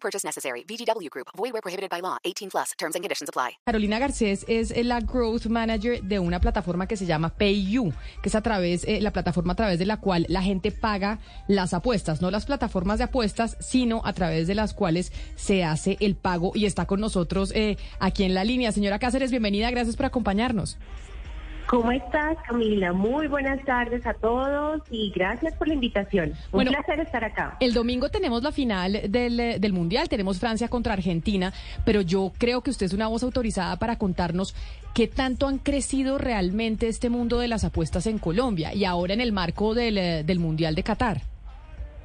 Purchase necessary. VGW Group. Void where prohibited by law. 18 plus. Terms and conditions apply. Carolina Garcés es la Growth Manager de una plataforma que se llama PayU, que es a través, eh, la plataforma a través de la cual la gente paga las apuestas, no las plataformas de apuestas, sino a través de las cuales se hace el pago y está con nosotros eh, aquí en la línea. Señora Cáceres, bienvenida, gracias por acompañarnos. ¿Cómo estás, Camila? Muy buenas tardes a todos y gracias por la invitación. Un placer estar acá. El domingo tenemos la final del, del, Mundial, tenemos Francia contra Argentina, pero yo creo que usted es una voz autorizada para contarnos qué tanto han crecido realmente este mundo de las apuestas en Colombia y ahora en el marco del, del Mundial de Qatar.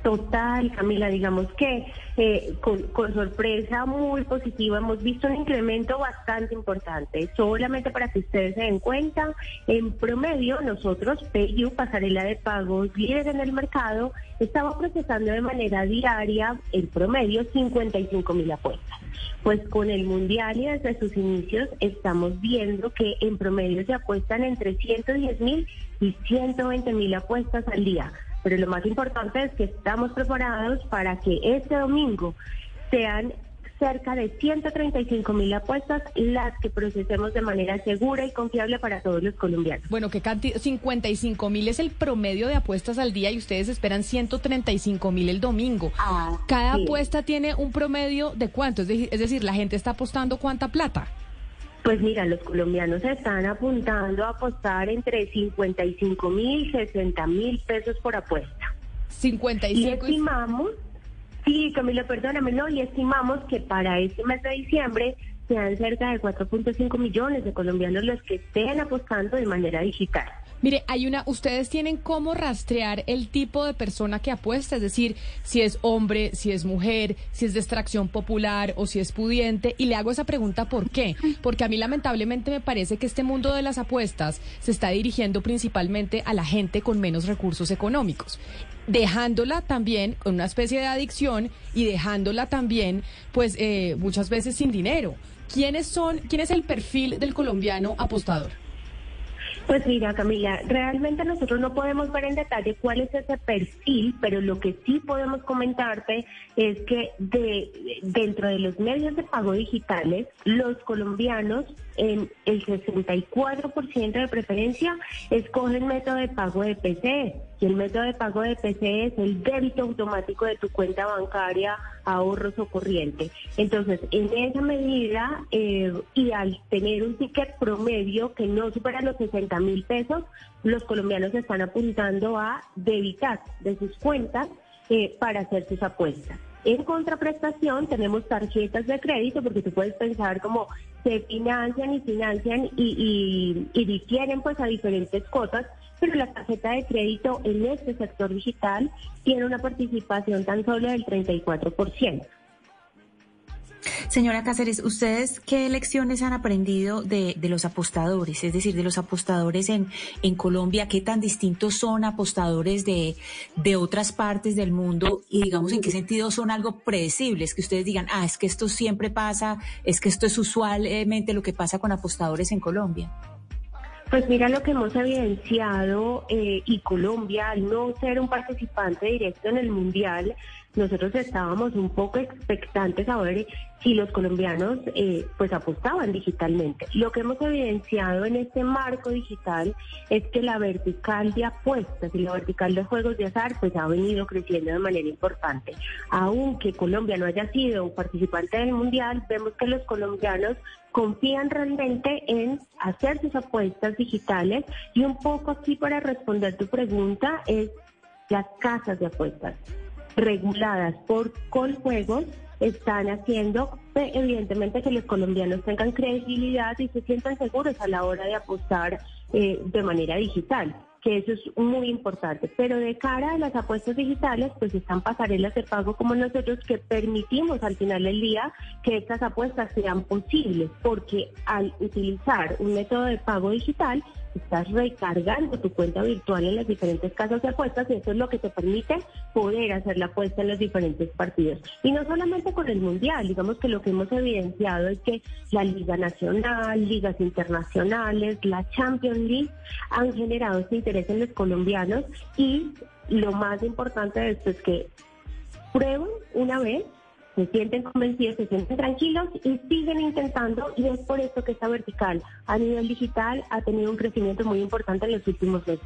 Total, Camila, digamos que eh, con, sorpresa muy positiva hemos visto un incremento bastante importante. Solamente para que ustedes se den cuenta, en promedio nosotros, PayU, Pasarela de Pagos, líder en el mercado, estaba procesando de manera diaria, en promedio, 55 mil apuestas. Pues con el Mundial y desde sus inicios estamos viendo que en promedio se apuestan entre 110 mil y 120 mil apuestas al día pero lo más importante es que estamos preparados para que este domingo sean cerca de 135 mil apuestas las que procesemos de manera segura y confiable para todos los colombianos. Bueno, ¿qué cantidad? 55 mil es el promedio de apuestas al día y ustedes esperan 135 mil el domingo. Ah, Cada apuesta tiene un promedio de cuánto, es decir, la gente está apostando cuánta plata. Pues mira, los colombianos están apuntando a apostar entre 55 mil, 60 mil pesos por apuesta. 55 y estimamos, sí, Camila, perdóname, no, y estimamos que para este mes de diciembre sean cerca de 4.5 millones de colombianos los que estén apostando de manera digital. Mire, hay una, ustedes tienen cómo rastrear el tipo de persona que apuesta, es decir, si es hombre, si es mujer, si es de extracción popular o si es pudiente. Y le hago esa pregunta ¿por qué? Porque a mí lamentablemente me parece que este mundo de las apuestas se está dirigiendo principalmente a la gente con menos recursos económicos dejándola también con una especie de adicción y dejándola también, pues, eh, muchas veces sin dinero. ¿Quiénes son, quién es el perfil del colombiano apostador? Pues mira, Camila, realmente nosotros no podemos ver en detalle cuál es ese perfil, pero lo que sí podemos comentarte es que de, dentro de los medios de pago digitales, los colombianos en el 64% de preferencia escogen método de pago de PC. Y el método de pago de PC es el débito automático de tu cuenta bancaria, ahorros o corriente. Entonces, en esa medida, eh, y al tener un ticket promedio que no supera los 60 mil pesos, los colombianos están apuntando a debitar de sus cuentas eh, para hacer sus apuestas. En contraprestación tenemos tarjetas de crédito porque tú puedes pensar como se financian y financian y, y, difieren pues a diferentes cosas, pero la tarjeta de crédito en este sector digital tiene una participación tan solo del 34%. Señora Cáceres, ¿ustedes qué lecciones han aprendido de, los apostadores? Es decir, de los apostadores en, en Colombia, ¿qué tan distintos son apostadores de, de otras partes del mundo? Y digamos, ¿en qué sentido son algo predecibles? Que ustedes digan, ah, es que esto siempre pasa, es que esto es usualmente lo que pasa con apostadores en Colombia. Pues mira lo que hemos evidenciado eh, y Colombia, al no ser un participante directo en el Mundial, nosotros estábamos un poco expectantes a ver si los colombianos eh, pues apostaban digitalmente. Lo que hemos evidenciado en este marco digital es que la vertical de apuestas y la vertical de juegos de azar pues ha venido creciendo de manera importante. Aunque Colombia no haya sido un participante del Mundial, vemos que los colombianos confían realmente en hacer sus apuestas digitales y un poco aquí para responder tu pregunta es las casas de apuestas reguladas por Coljuegos están haciendo evidentemente que los colombianos tengan credibilidad y se sientan seguros a la hora de apostar eh, de manera digital. que eso es muy importante. Pero de cara a las apuestas digitales, pues están pasarelas de pago como nosotros que permitimos al final del día que estas apuestas sean posibles, porque al utilizar un método de pago digital, estás recargando tu cuenta virtual en las diferentes casas de apuestas y eso es lo que te permite poder hacer la apuesta en los diferentes partidos. Y no solamente con el Mundial, digamos que lo que hemos evidenciado es que la Liga Nacional, ligas internacionales, la Champions League han generado este interés en los colombianos y lo más importante de esto es que prueben una vez se sienten convencidos, se sienten tranquilos y siguen intentando y es por eso que esta vertical a nivel digital ha tenido un crecimiento muy importante en los últimos meses.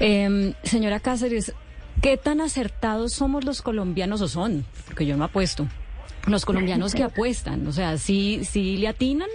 Eh, señora Cáceres, ¿qué tan acertados somos los colombianos o son? Porque yo no apuesto. Los colombianos que apuestan, o sea, ¿sí, sí le atinan?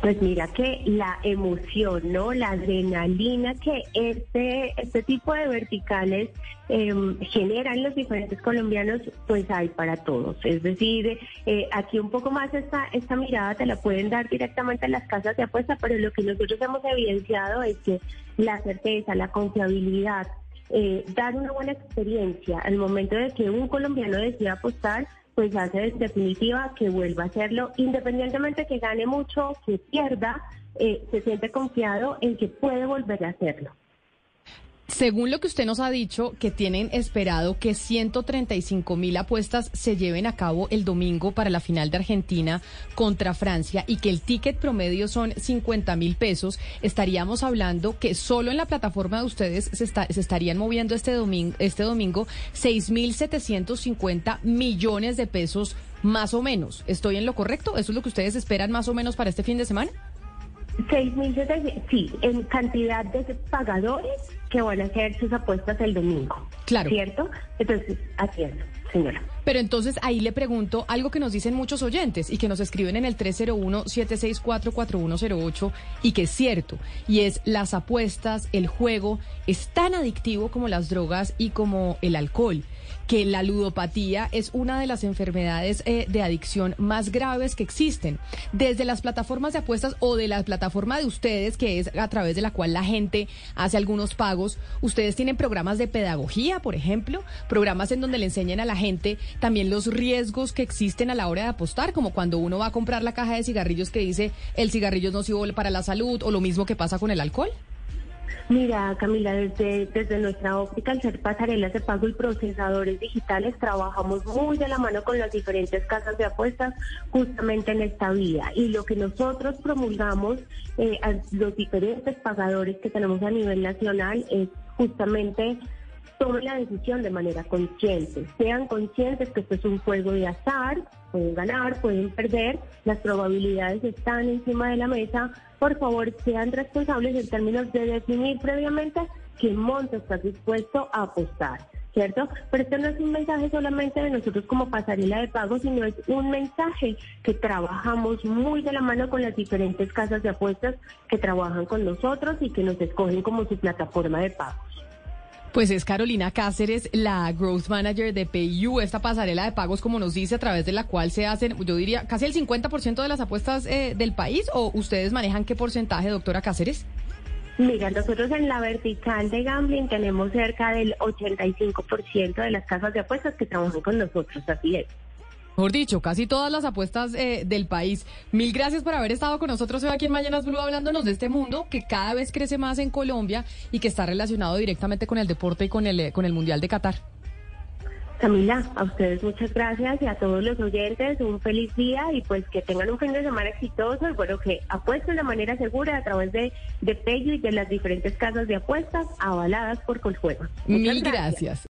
Pues mira que la emoción, ¿no? La adrenalina que este, este tipo de verticales eh, generan los diferentes colombianos, pues hay para todos. Es decir, eh, aquí un poco más esta, esta mirada te la pueden dar directamente en las casas de apuesta, pero lo que nosotros hemos evidenciado es que la certeza, la confiabilidad, eh, dar una buena experiencia al momento de que un colombiano decida apostar, pues hace definitiva que vuelva a hacerlo, independientemente que gane mucho, que pierda, eh, se siente confiado en que puede volver a hacerlo. Según lo que usted nos ha dicho, que tienen esperado que 135 mil apuestas se lleven a cabo el domingo para la final de Argentina contra Francia y que el ticket promedio son 50 mil pesos, estaríamos hablando que solo en la plataforma de ustedes se, está, se estarían moviendo este domingo, este domingo 6 mil 750 millones de pesos más o menos. ¿Estoy en lo correcto? ¿Eso es lo que ustedes esperan más o menos para este fin de semana? 6.700, sí, en cantidad de pagadores que van a hacer sus apuestas el domingo. Claro. ¿Cierto? Entonces, así es, Pero entonces ahí le pregunto algo que nos dicen muchos oyentes y que nos escriben en el 301-764-4108 y que es cierto, y es las apuestas, el juego, es tan adictivo como las drogas y como el alcohol que la ludopatía es una de las enfermedades eh, de adicción más graves que existen. Desde las plataformas de apuestas o de la plataforma de ustedes, que es a través de la cual la gente hace algunos pagos, ustedes tienen programas de pedagogía, por ejemplo, programas en donde le enseñan a la gente también los riesgos que existen a la hora de apostar, como cuando uno va a comprar la caja de cigarrillos que dice el cigarrillo es nocivo para la salud o lo mismo que pasa con el alcohol. Mira, Camila, desde, desde nuestra óptica, al ser pasarelas de pago y procesadores digitales, trabajamos muy de la mano con las diferentes casas de apuestas justamente en esta vía. Y lo que nosotros promulgamos eh, a los diferentes pagadores que tenemos a nivel nacional es justamente tomen la decisión de manera consciente. Sean conscientes que esto es un juego de azar, pueden ganar, pueden perder, las probabilidades están encima de la mesa. Por favor, sean responsables en términos de definir previamente qué monto estás dispuesto a apostar. ¿Cierto? Pero esto no es un mensaje solamente de nosotros como pasarela de pago, sino es un mensaje que trabajamos muy de la mano con las diferentes casas de apuestas que trabajan con nosotros y que nos escogen como su plataforma de pagos. Pues es Carolina Cáceres, la Growth Manager de PayU, esta pasarela de pagos, como nos dice, a través de la cual se hacen, yo diría, casi el 50% de las apuestas eh, del país, o ustedes manejan qué porcentaje, doctora Cáceres? Mira, nosotros en la vertical de gambling tenemos cerca del 85% de las casas de apuestas que trabajan con nosotros, así es. Mejor dicho, casi todas las apuestas eh, del país. Mil gracias por haber estado con nosotros hoy aquí en Mañanas Blue hablándonos de este mundo que cada vez crece más en Colombia y que está relacionado directamente con el deporte y con el, eh, con el Mundial de Qatar. Camila, a ustedes muchas gracias y a todos los oyentes un feliz día y pues que tengan un fin de semana exitoso y bueno, que apuesten de manera segura a través de, de Pello y de las diferentes casas de apuestas avaladas por Coljuego. Mil gracias.